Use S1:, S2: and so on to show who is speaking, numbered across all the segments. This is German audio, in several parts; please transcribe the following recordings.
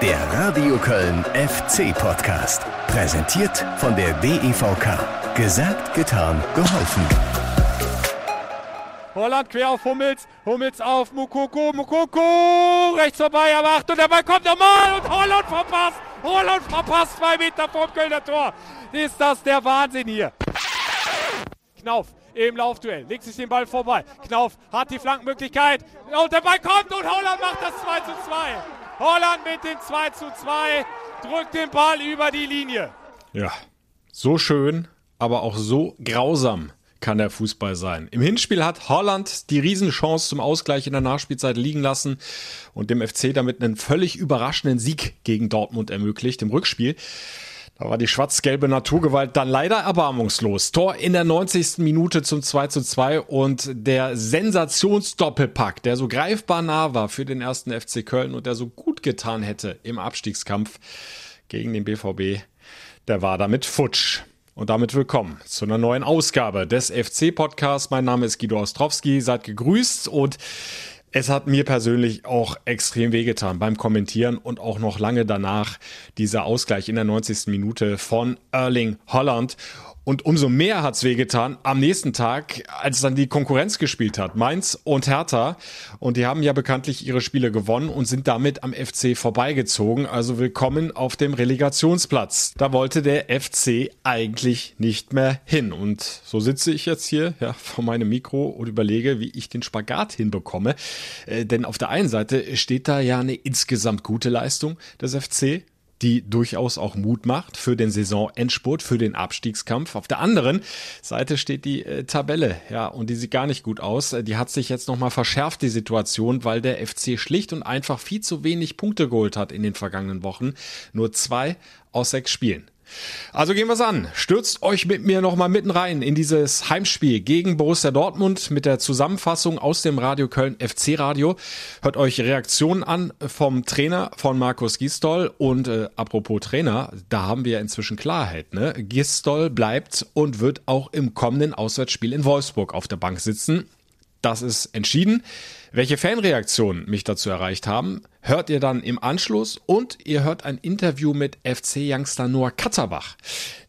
S1: Der Radio Köln FC Podcast. Präsentiert von der DEVK. Gesagt, getan, geholfen.
S2: Holland quer auf Hummels. Hummels auf Mukoko. Mukoko rechts vorbei, aber Achtung, der Ball kommt nochmal und Holland verpasst. Holland verpasst zwei Meter vom Kölner Tor. Ist das der Wahnsinn hier? Knauf im Laufduell, legt sich den Ball vorbei. Knauf hat die Flankenmöglichkeit und der Ball kommt und Holland macht das 2 zu 2. Holland mit dem 2 zu 2 drückt den Ball über die Linie.
S3: Ja, so schön, aber auch so grausam kann der Fußball sein. Im Hinspiel hat Holland die Riesenchance zum Ausgleich in der Nachspielzeit liegen lassen und dem FC damit einen völlig überraschenden Sieg gegen Dortmund ermöglicht. Im Rückspiel da war die schwarz-gelbe Naturgewalt dann leider erbarmungslos. Tor in der 90. Minute zum 2 zu 2 und der Sensationsdoppelpack, der so greifbar nah war für den ersten FC Köln und der so gut getan hätte im Abstiegskampf gegen den BVB, der war damit futsch. Und damit willkommen zu einer neuen Ausgabe des FC-Podcasts. Mein Name ist Guido Ostrowski, seid gegrüßt und es hat mir persönlich auch extrem wehgetan beim Kommentieren und auch noch lange danach dieser Ausgleich in der 90. Minute von Erling Holland. Und umso mehr hat's wehgetan am nächsten Tag, als dann die Konkurrenz gespielt hat, Mainz und Hertha. Und die haben ja bekanntlich ihre Spiele gewonnen und sind damit am FC vorbeigezogen. Also willkommen auf dem Relegationsplatz. Da wollte der FC eigentlich nicht mehr hin. Und so sitze ich jetzt hier ja, vor meinem Mikro und überlege, wie ich den Spagat hinbekomme. Äh, denn auf der einen Seite steht da ja eine insgesamt gute Leistung des FC die durchaus auch Mut macht für den Saisonendspurt, für den Abstiegskampf. Auf der anderen Seite steht die äh, Tabelle, ja, und die sieht gar nicht gut aus. Die hat sich jetzt nochmal verschärft, die Situation, weil der FC schlicht und einfach viel zu wenig Punkte geholt hat in den vergangenen Wochen. Nur zwei aus sechs Spielen. Also gehen wir's an. Stürzt euch mit mir nochmal mitten rein in dieses Heimspiel gegen Borussia Dortmund mit der Zusammenfassung aus dem Radio Köln FC Radio. Hört euch Reaktionen an vom Trainer von Markus Gistol und äh, apropos Trainer, da haben wir inzwischen Klarheit. Ne? Gistol bleibt und wird auch im kommenden Auswärtsspiel in Wolfsburg auf der Bank sitzen. Das ist entschieden. Welche Fanreaktionen mich dazu erreicht haben, hört ihr dann im Anschluss und ihr hört ein Interview mit FC-Youngster Noah Katterbach,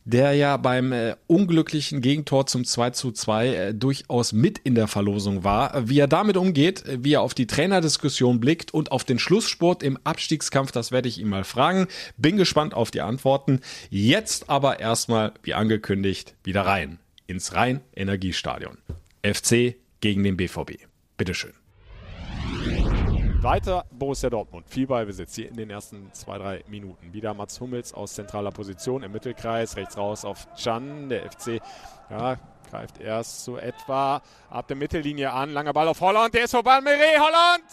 S3: der ja beim äh, unglücklichen Gegentor zum 2 zu 2 äh, durchaus mit in der Verlosung war. Wie er damit umgeht, wie er auf die Trainerdiskussion blickt und auf den Schlusssport im Abstiegskampf, das werde ich ihm mal fragen. Bin gespannt auf die Antworten. Jetzt aber erstmal, wie angekündigt, wieder rein ins Rhein-Energiestadion. FC gegen den BVB. Bitteschön.
S2: Weiter Borussia Dortmund. Viel Ballbesitz hier in den ersten zwei, drei Minuten. Wieder Mats Hummels aus zentraler Position im Mittelkreis. Rechts raus auf Chan. Der FC ja, greift erst so etwa ab der Mittellinie an. Langer Ball auf Holland. Der ist vorbei. Meret, Holland!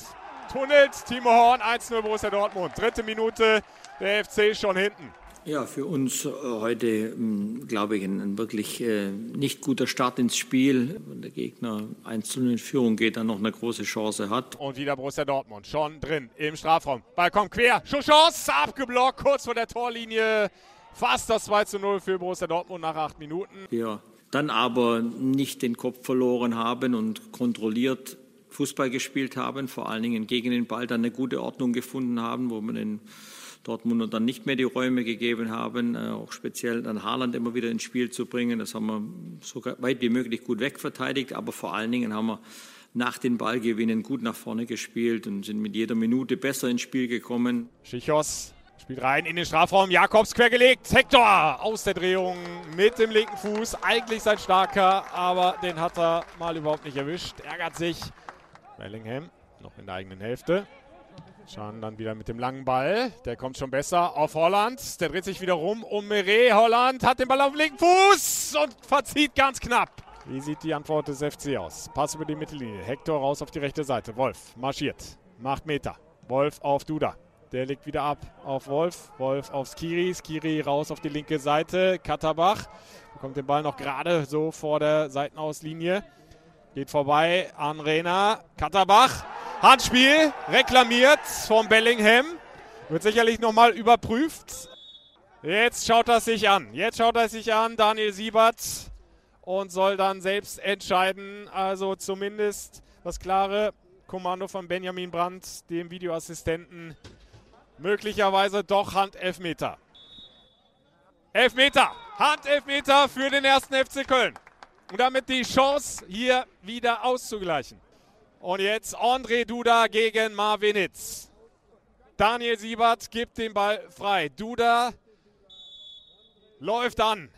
S2: Tunnelt Timo Horn. 1-0 Borussia Dortmund. Dritte Minute. Der FC schon hinten.
S4: Ja, für uns äh, heute, ähm, glaube ich, ein, wirklich äh, nicht guter Start ins Spiel. Wenn der Gegner 1 zu 0 in Führung geht, dann noch eine große Chance hat.
S2: Und wieder Borussia Dortmund, schon drin im Strafraum. Ball kommt quer, Chance, abgeblockt, kurz vor der Torlinie. Fast das 2 zu 0 für Borussia Dortmund nach acht Minuten.
S4: Ja, dann aber nicht den Kopf verloren haben und kontrolliert Fußball gespielt haben, vor allen Dingen gegen den Ball dann eine gute Ordnung gefunden haben, wo man den Dortmunder dann nicht mehr die Räume gegeben haben, äh, auch speziell dann Haaland immer wieder ins Spiel zu bringen. Das haben wir so weit wie möglich gut wegverteidigt, aber vor allen Dingen haben wir nach den Ballgewinnen gut nach vorne gespielt und sind mit jeder Minute besser ins Spiel gekommen.
S2: Schichos spielt rein in den Strafraum, Jakobs quergelegt, Hector aus der Drehung mit dem linken Fuß, eigentlich sein starker, aber den hat er mal überhaupt nicht erwischt, ärgert sich. Bellingham noch in der eigenen Hälfte. Schauen dann wieder mit dem langen Ball. Der kommt schon besser auf Holland. Der dreht sich wieder rum um Meret. Holland hat den Ball auf dem linken Fuß und verzieht ganz knapp. Wie sieht die Antwort des FC aus? Pass über die Mittellinie. Hector raus auf die rechte Seite. Wolf marschiert. Macht Meter. Wolf auf Duda. Der legt wieder ab auf Wolf. Wolf auf Skiri. Skiri raus auf die linke Seite. Katterbach bekommt den Ball noch gerade so vor der Seitenauslinie. Geht vorbei an Rena. Katterbach. Handspiel reklamiert vom Bellingham. Wird sicherlich nochmal überprüft. Jetzt schaut er sich an. Jetzt schaut er sich an, Daniel Siebert. Und soll dann selbst entscheiden. Also zumindest das klare Kommando von Benjamin Brandt, dem Videoassistenten. möglicherweise doch Handelfmeter. Elfmeter, Handelfmeter für den ersten FC Köln. Und damit die Chance, hier wieder auszugleichen. Und jetzt André Duda gegen Marvin Hitz. Daniel Siebert gibt den Ball frei. Duda läuft an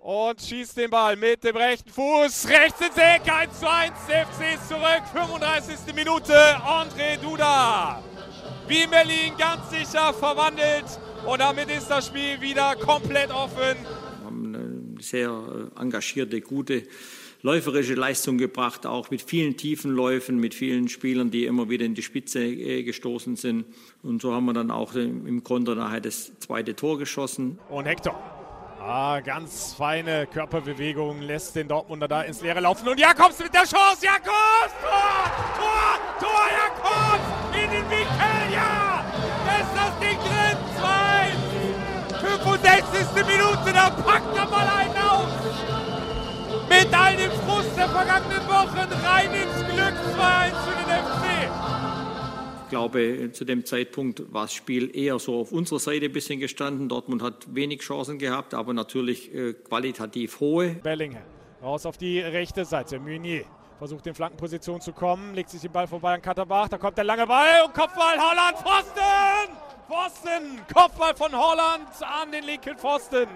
S2: und schießt den Ball mit dem rechten Fuß. Rechts ins Eck, 1 zu 1. FC ist zurück, 35. Minute. André Duda. Wie in Berlin ganz sicher verwandelt. Und damit ist das Spiel wieder komplett offen.
S4: Sehr äh, engagierte, gute läuferische Leistung gebracht, auch mit vielen tiefen Läufen, mit vielen Spielern, die immer wieder in die Spitze äh, gestoßen sind. Und so haben wir dann auch im Konter nachher das zweite Tor geschossen.
S2: Und Hector Ah, ganz feine Körperbewegung lässt den Dortmunder da ins Leere laufen. Und Jakobs mit der Chance. Jakobs! Tor! Tor! Tor! Jakobs! 2! 65. Minute. Da packt er mal einen auf. Mit all dem Frust der vergangenen Wochen rein ins Glück. 2-1 für den FC.
S4: Ich glaube, zu dem Zeitpunkt war das Spiel eher so auf unserer Seite ein bisschen gestanden. Dortmund hat wenig Chancen gehabt, aber natürlich äh, qualitativ hohe.
S2: Bellingham raus auf die rechte Seite. Meunier versucht in Flankenposition zu kommen, legt sich den Ball vorbei an Katterbach. Da kommt der lange Ball und Kopfball Holland, Pfosten! Pfosten! Kopfball von Holland an den linken Pfosten.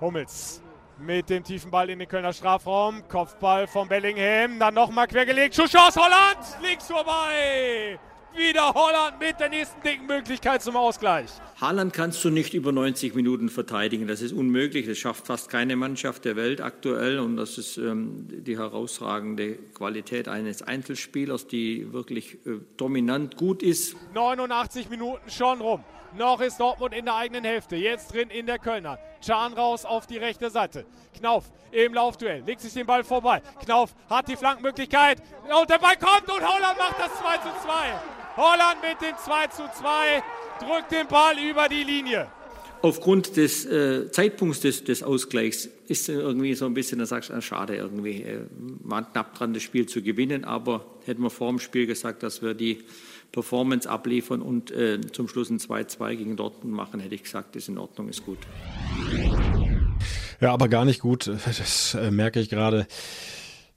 S2: Hummels mit dem tiefen Ball in den Kölner Strafraum. Kopfball von Bellingham. Dann nochmal quergelegt. Schuss aus Holland. Links vorbei wieder Holland mit der nächsten dicken Möglichkeit zum Ausgleich.
S4: Haaland kannst du nicht über 90 Minuten verteidigen. Das ist unmöglich. Das schafft fast keine Mannschaft der Welt aktuell. Und das ist ähm, die herausragende Qualität eines Einzelspielers, die wirklich äh, dominant gut ist.
S2: 89 Minuten schon rum. Noch ist Dortmund in der eigenen Hälfte. Jetzt drin in der Kölner. Chan raus auf die rechte Seite. Knauf im Laufduell. Legt sich den Ball vorbei. Knauf hat die Flankenmöglichkeit. Und der Ball kommt und Holland macht das 2 zu 2. Holland mit dem 2 zu 2 drückt den Ball über die Linie.
S4: Aufgrund des äh, Zeitpunkts des, des, Ausgleichs ist irgendwie so ein bisschen, da sagst du, ah, schade irgendwie, äh, waren knapp dran, das Spiel zu gewinnen, aber hätten wir vor dem Spiel gesagt, dass wir die Performance abliefern und äh, zum Schluss ein 2-2 gegen Dortmund machen, hätte ich gesagt, ist in Ordnung, ist gut.
S3: Ja, aber gar nicht gut, das äh, merke ich gerade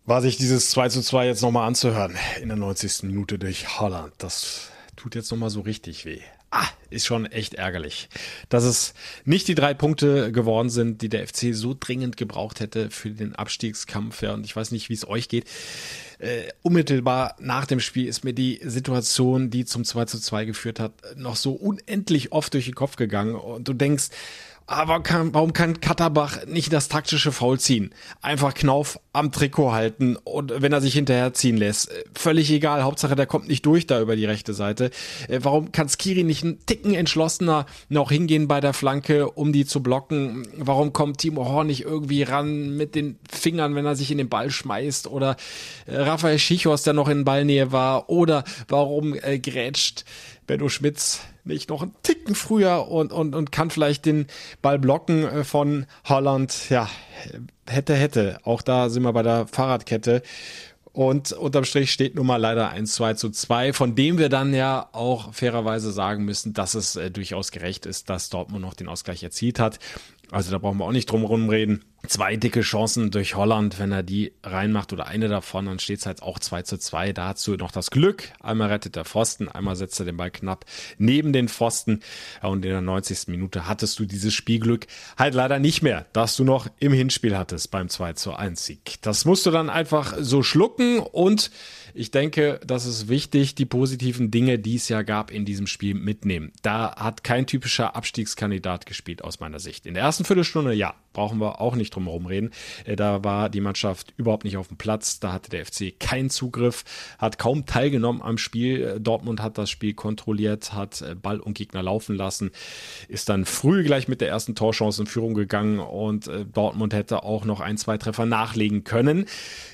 S3: war sich dieses 2 zu 2 jetzt nochmal anzuhören in der 90. Minute durch Holland. Das tut jetzt nochmal so richtig weh. Ah, ist schon echt ärgerlich, dass es nicht die drei Punkte geworden sind, die der FC so dringend gebraucht hätte für den Abstiegskampf. Ja, und ich weiß nicht, wie es euch geht. Äh, unmittelbar nach dem Spiel ist mir die Situation, die zum 2 zu 2 geführt hat, noch so unendlich oft durch den Kopf gegangen. Und du denkst, aber kann, warum kann Katterbach nicht das taktische Foul ziehen? Einfach Knauf am Trikot halten und wenn er sich hinterher ziehen lässt. Völlig egal, Hauptsache der kommt nicht durch da über die rechte Seite. Äh, warum kann Skiri nicht einen Ticken entschlossener noch hingehen bei der Flanke, um die zu blocken? Warum kommt Timo Horn nicht irgendwie ran mit den Fingern, wenn er sich in den Ball schmeißt? Oder äh, Raphael Schichos, der noch in Ballnähe war? Oder warum äh, grätscht Benno Schmitz nicht noch einen Ticken früher und, und, und kann vielleicht den Ball blocken äh, von Holland. Ja, hätte, hätte. Auch da sind wir bei der Fahrradkette. Und unterm Strich steht nun mal leider ein 2 zu 2, von dem wir dann ja auch fairerweise sagen müssen, dass es äh, durchaus gerecht ist, dass Dortmund noch den Ausgleich erzielt hat. Also da brauchen wir auch nicht drum reden. Zwei dicke Chancen durch Holland, wenn er die reinmacht oder eine davon, dann steht es halt auch 2 zu 2. Da hast du noch das Glück. Einmal rettet der Pfosten, einmal setzt er den Ball knapp neben den Pfosten. Und in der 90. Minute hattest du dieses Spielglück halt leider nicht mehr, das du noch im Hinspiel hattest beim 2 zu 1 Sieg. Das musst du dann einfach so schlucken und ich denke, das ist wichtig, die positiven Dinge, die es ja gab in diesem Spiel mitnehmen. Da hat kein typischer Abstiegskandidat gespielt aus meiner Sicht. In der ersten Viertelstunde, ja, brauchen wir auch nicht drum herum reden. Äh, da war die Mannschaft überhaupt nicht auf dem Platz. Da hatte der FC keinen Zugriff, hat kaum teilgenommen am Spiel. Äh, Dortmund hat das Spiel kontrolliert, hat äh, Ball und Gegner laufen lassen, ist dann früh gleich mit der ersten Torchance in Führung gegangen und Dortmund hätte auch noch ein, zwei Treffer nachlegen können.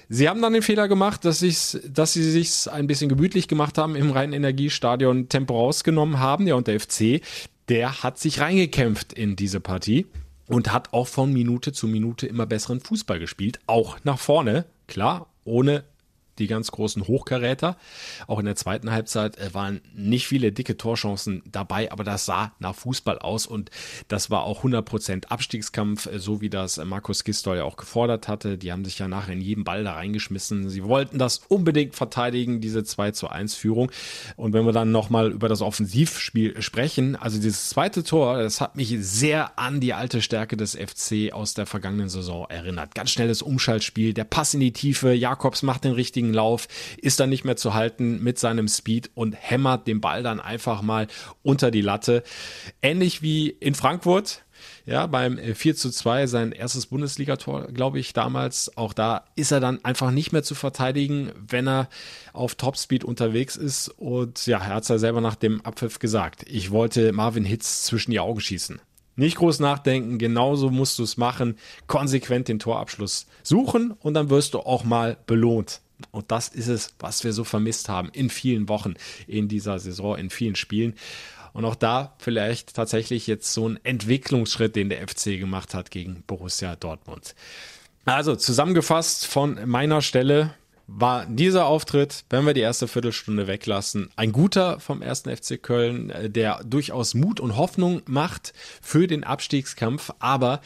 S3: Sie haben dann den Fehler gemacht, dass, dass sie sich ein bisschen gemütlich gemacht haben, im reinen Energiestadion Tempo rausgenommen haben. Ja, und der FC, der hat sich reingekämpft in diese Partie und hat auch von Minute zu Minute immer besseren Fußball gespielt, auch nach vorne, klar, ohne die ganz großen Hochkaräter. Auch in der zweiten Halbzeit äh, waren nicht viele dicke Torchancen dabei, aber das sah nach Fußball aus und das war auch 100% Abstiegskampf, äh, so wie das Markus Gistol ja auch gefordert hatte. Die haben sich ja nachher in jeden Ball da reingeschmissen. Sie wollten das unbedingt verteidigen, diese 2 zu 1 Führung. Und wenn wir dann nochmal über das Offensivspiel sprechen, also dieses zweite Tor, das hat mich sehr an die alte Stärke des FC aus der vergangenen Saison erinnert. Ganz schnelles Umschaltspiel, der Pass in die Tiefe, Jakobs macht den richtigen Lauf, ist dann nicht mehr zu halten mit seinem Speed und hämmert den Ball dann einfach mal unter die Latte. Ähnlich wie in Frankfurt. Ja, beim 4 zu 2, sein erstes Bundesligator, glaube ich, damals. Auch da ist er dann einfach nicht mehr zu verteidigen, wenn er auf Topspeed unterwegs ist. Und ja, er hat es ja selber nach dem Abpfiff gesagt. Ich wollte Marvin Hitz zwischen die Augen schießen. Nicht groß nachdenken, genauso musst du es machen. Konsequent den Torabschluss suchen und dann wirst du auch mal belohnt. Und das ist es, was wir so vermisst haben in vielen Wochen in dieser Saison, in vielen Spielen. Und auch da vielleicht tatsächlich jetzt so ein Entwicklungsschritt, den der FC gemacht hat gegen Borussia Dortmund. Also zusammengefasst von meiner Stelle war dieser Auftritt, wenn wir die erste Viertelstunde weglassen, ein guter vom ersten FC Köln, äh, der durchaus Mut und Hoffnung macht für den Abstiegskampf, aber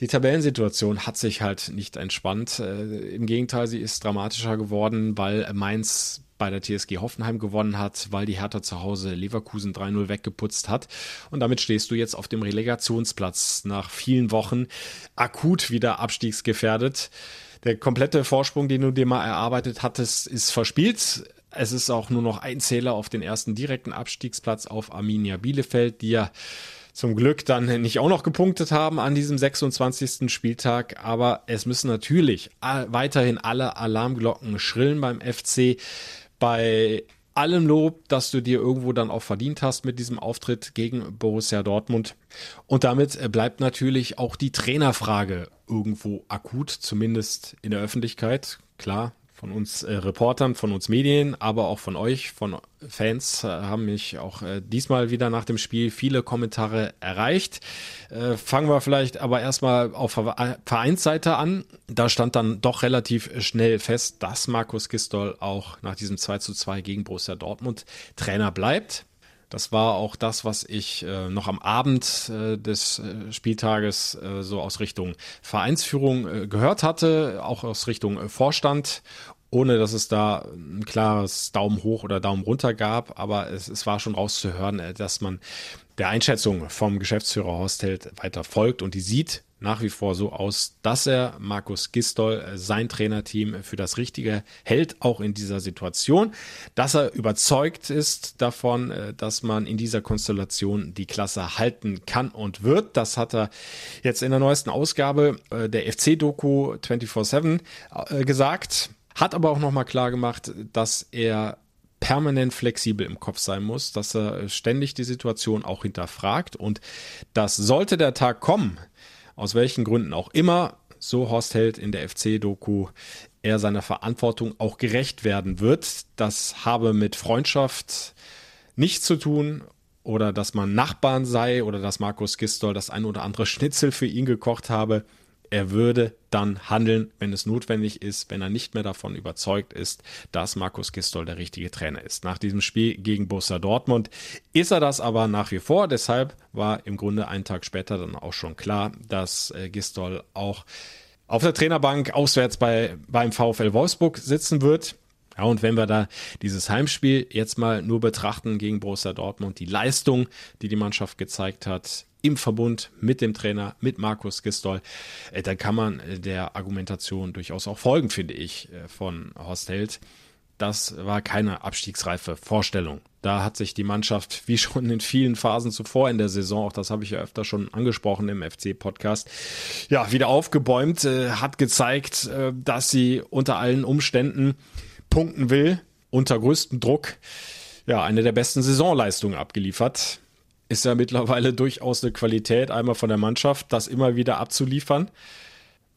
S3: die Tabellensituation hat sich halt nicht entspannt. Äh, Im Gegenteil, sie ist dramatischer geworden, weil Mainz bei der TSG Hoffenheim gewonnen hat, weil die Hertha zu Hause Leverkusen 3-0 weggeputzt hat. Und damit stehst du jetzt auf dem Relegationsplatz nach vielen Wochen akut wieder abstiegsgefährdet. Der komplette Vorsprung, den du dir mal erarbeitet hattest, ist verspielt. Es ist auch nur noch ein Zähler auf den ersten direkten Abstiegsplatz auf Arminia Bielefeld, die ja zum Glück dann nicht auch noch gepunktet haben an diesem 26. Spieltag. Aber es müssen natürlich weiterhin alle Alarmglocken schrillen beim FC. Bei allem Lob, dass du dir irgendwo dann auch verdient hast mit diesem Auftritt gegen Borussia Dortmund. Und damit bleibt natürlich auch die Trainerfrage irgendwo akut, zumindest in der Öffentlichkeit. Klar, von uns äh, Reportern, von uns Medien, aber auch von euch, von Fans, äh, haben mich auch äh, diesmal wieder nach dem Spiel viele Kommentare erreicht. Äh, fangen wir vielleicht aber erstmal auf Vereinsseite an. Da stand dann doch relativ schnell fest, dass Markus Gistol auch nach diesem 2 zu 2 gegen Borussia Dortmund Trainer bleibt. Das war auch das, was ich äh, noch am Abend äh, des äh, Spieltages äh, so aus Richtung Vereinsführung äh, gehört hatte, auch aus Richtung äh, Vorstand, ohne dass es da ein klares Daumen hoch oder Daumen runter gab. Aber es, es war schon rauszuhören, dass man der Einschätzung vom Geschäftsführer Horst weiter folgt und die sieht, nach wie vor so aus, dass er Markus Gistol, äh, sein Trainerteam, für das Richtige hält, auch in dieser Situation, dass er überzeugt ist davon, äh, dass man in dieser Konstellation die Klasse halten kann und wird. Das hat er jetzt in der neuesten Ausgabe äh, der FC-Doku 24-7 gesagt, hat aber auch nochmal klar gemacht, dass er permanent flexibel im Kopf sein muss, dass er ständig die Situation auch hinterfragt und das sollte der Tag kommen, aus welchen Gründen auch immer, so Horst Held in der FC-Doku, er seiner Verantwortung auch gerecht werden wird. Das habe mit Freundschaft nichts zu tun oder dass man Nachbarn sei oder dass Markus Gistol das ein oder andere Schnitzel für ihn gekocht habe er würde dann handeln, wenn es notwendig ist, wenn er nicht mehr davon überzeugt ist, dass Markus Gistol der richtige Trainer ist. Nach diesem Spiel gegen Borussia Dortmund ist er das aber nach wie vor. Deshalb war im Grunde einen Tag später dann auch schon klar, dass äh, Gistol auch auf der Trainerbank auswärts bei, beim VfL Wolfsburg sitzen wird. Ja, und wenn wir da dieses Heimspiel jetzt mal nur betrachten gegen Borussia Dortmund, die Leistung, die die Mannschaft gezeigt hat, im Verbund mit dem Trainer, mit Markus Gistol, äh, dann kann man äh, der Argumentation durchaus auch folgen, finde ich, äh, von Horst Held. Das war keine abstiegsreife Vorstellung. Da hat sich die Mannschaft, wie schon in vielen Phasen zuvor in der Saison, auch das habe ich ja öfter schon angesprochen im FC-Podcast, ja, wieder aufgebäumt, hat gezeigt, dass sie unter allen Umständen punkten will, unter größtem Druck, ja, eine der besten Saisonleistungen abgeliefert ist ja mittlerweile durchaus eine Qualität, einmal von der Mannschaft, das immer wieder abzuliefern.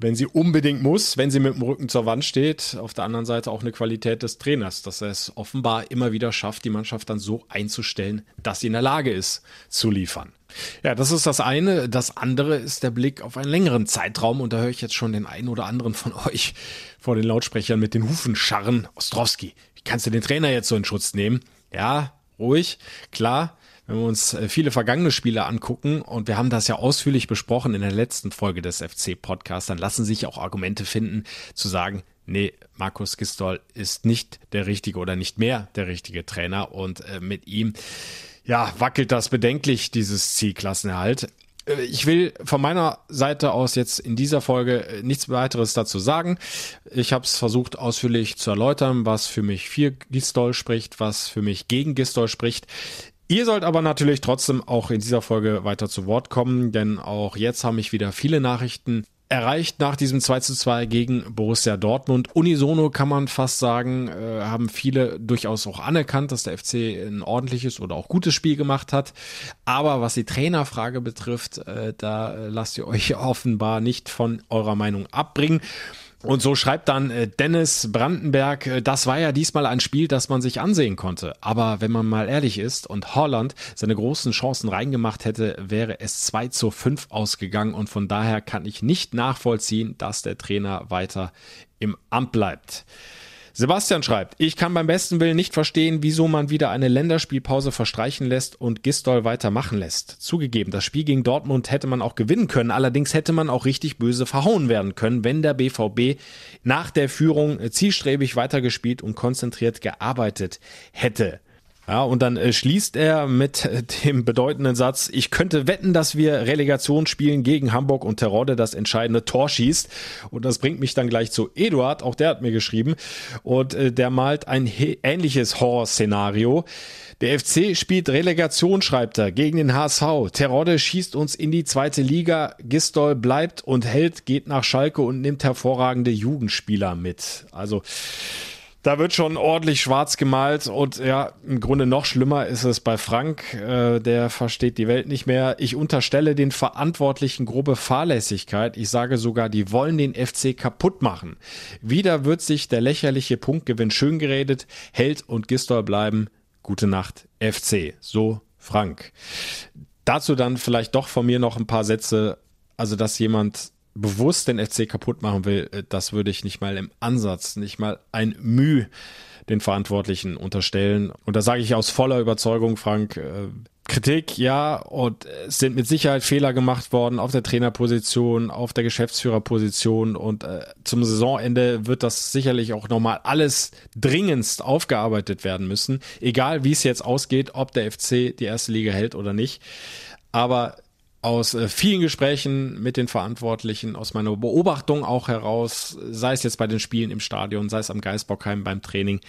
S3: wenn sie unbedingt muss, wenn sie mit dem Rücken zur Wand steht. Auf der anderen Seite auch eine Qualität des Trainers, dass er es offenbar immer wieder schafft, die Mannschaft dann so einzustellen, dass sie in der Lage ist zu liefern. Ja, das ist das eine. Das andere ist der Blick auf einen längeren Zeitraum und da höre ich jetzt schon den einen oder anderen von euch vor den Lautsprechern mit den Hufen scharren. Ostrowski, wie kannst du den Trainer jetzt so in Schutz nehmen? Ja, ruhig, klar wenn wir uns äh, viele vergangene Spiele angucken, und wir haben das ja ausführlich besprochen in der letzten Folge des FC-Podcasts, dann lassen sich auch Argumente finden, zu sagen, nee, Markus Gistol ist nicht der richtige oder nicht mehr der richtige Trainer und äh, mit ihm, ja, wackelt das bedenklich, dieses Zielklassenerhalt. Äh, ich will von meiner Seite aus jetzt in dieser Folge äh, nichts weiteres dazu sagen. Ich habe es versucht ausführlich zu erläutern, was für mich für Gistol spricht, was für mich gegen Gistol spricht. Ihr sollt aber natürlich trotzdem auch in dieser Folge weiter zu Wort kommen, denn auch jetzt haben mich wieder viele Nachrichten erreicht nach diesem 2 zu 2 gegen Borussia Dortmund. Unisono kann man fast sagen, äh, haben viele durchaus auch anerkannt, dass der FC ein ordentliches oder auch gutes Spiel gemacht hat. Aber was die Trainerfrage betrifft, äh, da lasst ihr euch offenbar nicht von eurer Meinung abbringen. Und so schreibt dann äh, Dennis Brandenberg, äh, das war ja diesmal ein Spiel, das man sich ansehen konnte. Aber wenn man mal ehrlich ist und Holland seine großen Chancen reingemacht hätte, wäre es 2 zu 5 ausgegangen. Und von daher kann ich nicht nachvollziehen, dass der Trainer weiter im Amt bleibt. Sebastian schreibt, ich kann beim besten Willen nicht verstehen, wieso man wieder eine Länderspielpause verstreichen lässt und Gistol weitermachen lässt. Zugegeben, das Spiel gegen Dortmund hätte man auch gewinnen können, allerdings hätte man auch richtig böse verhauen werden können, wenn der BVB nach der Führung zielstrebig weitergespielt und konzentriert gearbeitet hätte. Ja, und dann äh, schließt er mit äh, dem bedeutenden Satz, ich könnte wetten, dass wir Relegation spielen gegen Hamburg und Terodde das entscheidende Tor schießt. Und das bringt mich dann gleich zu Eduard, auch der hat mir geschrieben. Und äh, der malt ein ähnliches Horror-Szenario. Der FC spielt Relegation, schreibt er, gegen den HSV. Terodde schießt uns in die zweite Liga. Gistol bleibt und hält, geht nach Schalke und nimmt hervorragende Jugendspieler mit. Also da wird schon ordentlich schwarz gemalt und ja, im Grunde noch schlimmer ist es bei Frank, äh, der versteht die Welt nicht mehr. Ich unterstelle den Verantwortlichen grobe Fahrlässigkeit. Ich sage sogar, die wollen den FC kaputt machen. Wieder wird sich der lächerliche Punktgewinn schön geredet, Held und Gistol bleiben. Gute Nacht, FC. So Frank. Dazu dann vielleicht doch von mir noch ein paar Sätze. Also, dass jemand bewusst den FC kaputt machen will, äh, das würde ich nicht mal im Ansatz, nicht mal ein Mühe den Verantwortlichen unterstellen. Und da sage ich aus voller Überzeugung, Frank, äh, Kritik, ja, und es sind mit Sicherheit Fehler gemacht worden auf der Trainerposition, auf der Geschäftsführerposition und äh, zum Saisonende wird das sicherlich auch nochmal alles dringendst aufgearbeitet werden müssen, egal wie es jetzt ausgeht, ob der FC die erste Liga hält oder nicht. Aber aus äh, vielen Gesprächen mit den Verantwortlichen, aus meiner Beobachtung auch heraus, sei es jetzt bei den Spielen im Stadion, sei es am Geisbockheim beim Training,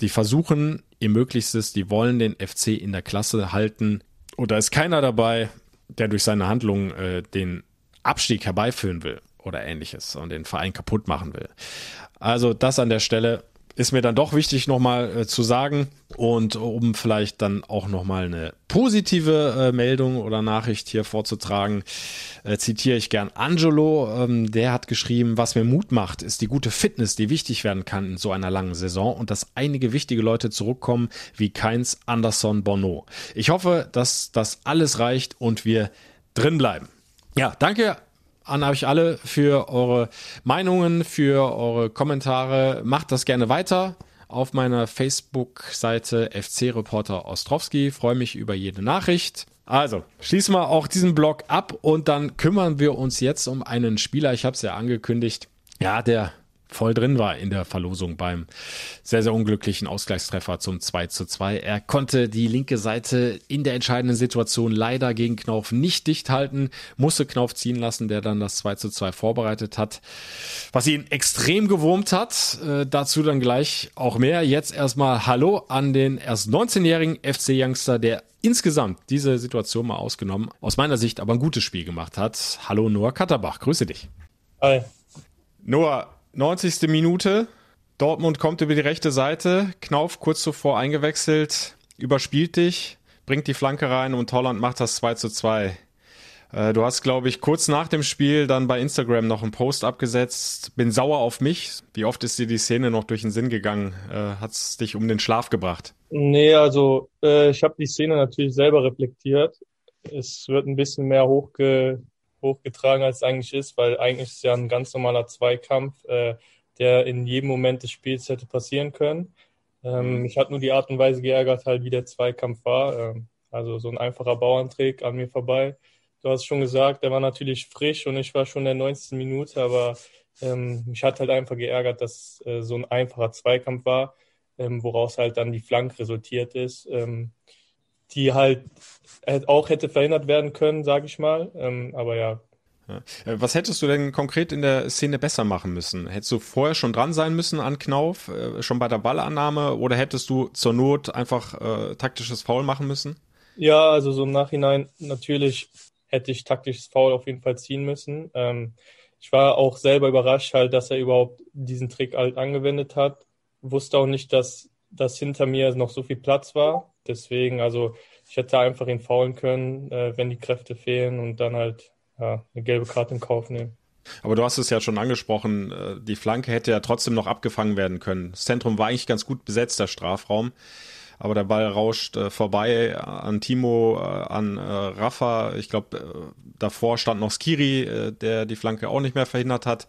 S3: die versuchen ihr Möglichstes, die wollen den FC in der Klasse halten. Und da ist keiner dabei, der durch seine Handlungen äh, den Abstieg herbeiführen will oder ähnliches und den Verein kaputt machen will. Also das an der Stelle ist mir dann doch wichtig nochmal äh, zu sagen und um vielleicht dann auch nochmal eine positive äh, Meldung oder Nachricht hier vorzutragen, äh, zitiere ich gern Angelo, ähm, der hat geschrieben, was mir Mut macht, ist die gute Fitness, die wichtig werden kann in so einer langen Saison und dass einige wichtige Leute zurückkommen, wie Keins, Anderson, Bono. Ich hoffe, dass das alles reicht und wir drin bleiben. Ja, danke an euch alle für eure Meinungen, für eure Kommentare. Macht das gerne weiter auf meiner Facebook-Seite FC Reporter Ostrowski. Freue mich über jede Nachricht. Also, schließen wir auch diesen Blog ab und dann kümmern wir uns jetzt um einen Spieler. Ich habe es ja angekündigt. Ja, der voll drin war in der Verlosung beim sehr, sehr unglücklichen Ausgleichstreffer zum 2 zu 2. Er konnte die linke Seite in der entscheidenden Situation leider gegen Knauf nicht dicht halten, musste Knauf ziehen lassen, der dann das 2 zu 2 vorbereitet hat, was ihn extrem gewurmt hat. Äh, dazu dann gleich auch mehr. Jetzt erstmal Hallo an den erst 19-jährigen FC-Youngster, der insgesamt diese Situation mal ausgenommen, aus meiner Sicht aber ein gutes Spiel gemacht hat. Hallo Noah Katterbach, grüße dich.
S5: Hi.
S3: Noah, 90. Minute. Dortmund kommt über die rechte Seite. Knauf kurz zuvor eingewechselt, überspielt dich, bringt die Flanke rein und Holland macht das 2 zu 2. Äh, du hast, glaube ich, kurz nach dem Spiel dann bei Instagram noch einen Post abgesetzt. Bin sauer auf mich. Wie oft ist dir die Szene noch durch den Sinn gegangen? Äh, Hat es dich um den Schlaf gebracht?
S5: Nee, also äh, ich habe die Szene natürlich selber reflektiert. Es wird ein bisschen mehr hochge hochgetragen, als es eigentlich ist, weil eigentlich ist es ja ein ganz normaler Zweikampf, äh, der in jedem Moment des Spiels hätte passieren können. Ähm, mich hat nur die Art und Weise geärgert, halt wie der Zweikampf war. Ähm, also so ein einfacher Bauerntrick an mir vorbei du hast schon gesagt, der war natürlich frisch und ich war schon in der 90. Minute, aber ähm, mich hat halt einfach geärgert, dass äh, so ein einfacher Zweikampf war, ähm, woraus halt dann die Flanke resultiert ist, ähm, die halt auch hätte verhindert werden können, sage ich mal. Ähm, aber ja.
S3: ja. Äh, was hättest du denn konkret in der Szene besser machen müssen? Hättest du vorher schon dran sein müssen an Knauf, äh, schon bei der Ballannahme, oder hättest du zur Not einfach äh, taktisches Foul machen müssen?
S5: Ja, also so im Nachhinein natürlich hätte ich taktisches Foul auf jeden Fall ziehen müssen. Ähm, ich war auch selber überrascht halt, dass er überhaupt diesen Trick halt angewendet hat. Wusste auch nicht, dass, dass hinter mir noch so viel Platz war. Deswegen, also ich hätte einfach ihn faulen können, äh, wenn die Kräfte fehlen und dann halt ja, eine gelbe Karte in Kauf nehmen.
S3: Aber du hast es ja schon angesprochen, äh, die Flanke hätte ja trotzdem noch abgefangen werden können. Das Zentrum war eigentlich ganz gut besetzt, der Strafraum aber der Ball rauscht äh, vorbei an Timo, äh, an Rafa. Ich glaube, davor stand noch Skiri, der die Flanke auch nicht mehr verhindert hat.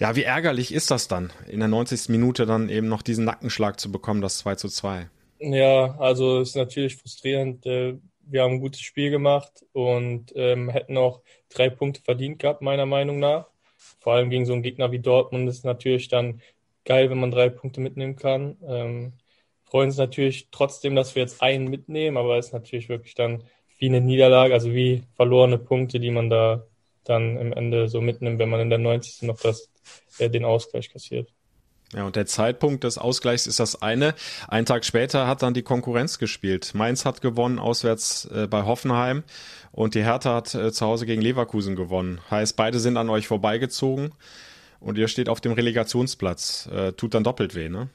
S3: Ja, wie ärgerlich ist das dann, in der 90. Minute dann eben noch diesen Nackenschlag zu bekommen, das 2 zu 2?
S5: Ja, also ist natürlich frustrierend. Äh, wir haben ein gutes Spiel gemacht und ähm, hätten auch drei Punkte verdient gehabt, meiner Meinung nach. Vor allem gegen so einen Gegner wie Dortmund ist natürlich dann geil, wenn man drei Punkte mitnehmen kann. Ähm, freuen uns natürlich trotzdem, dass wir jetzt einen mitnehmen, aber es ist natürlich wirklich dann wie eine Niederlage, also wie verlorene Punkte, die man da dann im Ende so mitnimmt, wenn man in der 90. noch das, äh, den Ausgleich kassiert.
S3: Ja, und der Zeitpunkt des Ausgleichs ist das eine. Ein Tag später hat dann die Konkurrenz gespielt. Mainz hat gewonnen auswärts äh, bei Hoffenheim und die Hertha hat äh, zu Hause gegen Leverkusen gewonnen. Heißt, beide sind an euch vorbeigezogen und ihr steht auf dem Relegationsplatz. Äh, tut dann doppelt weh, ne?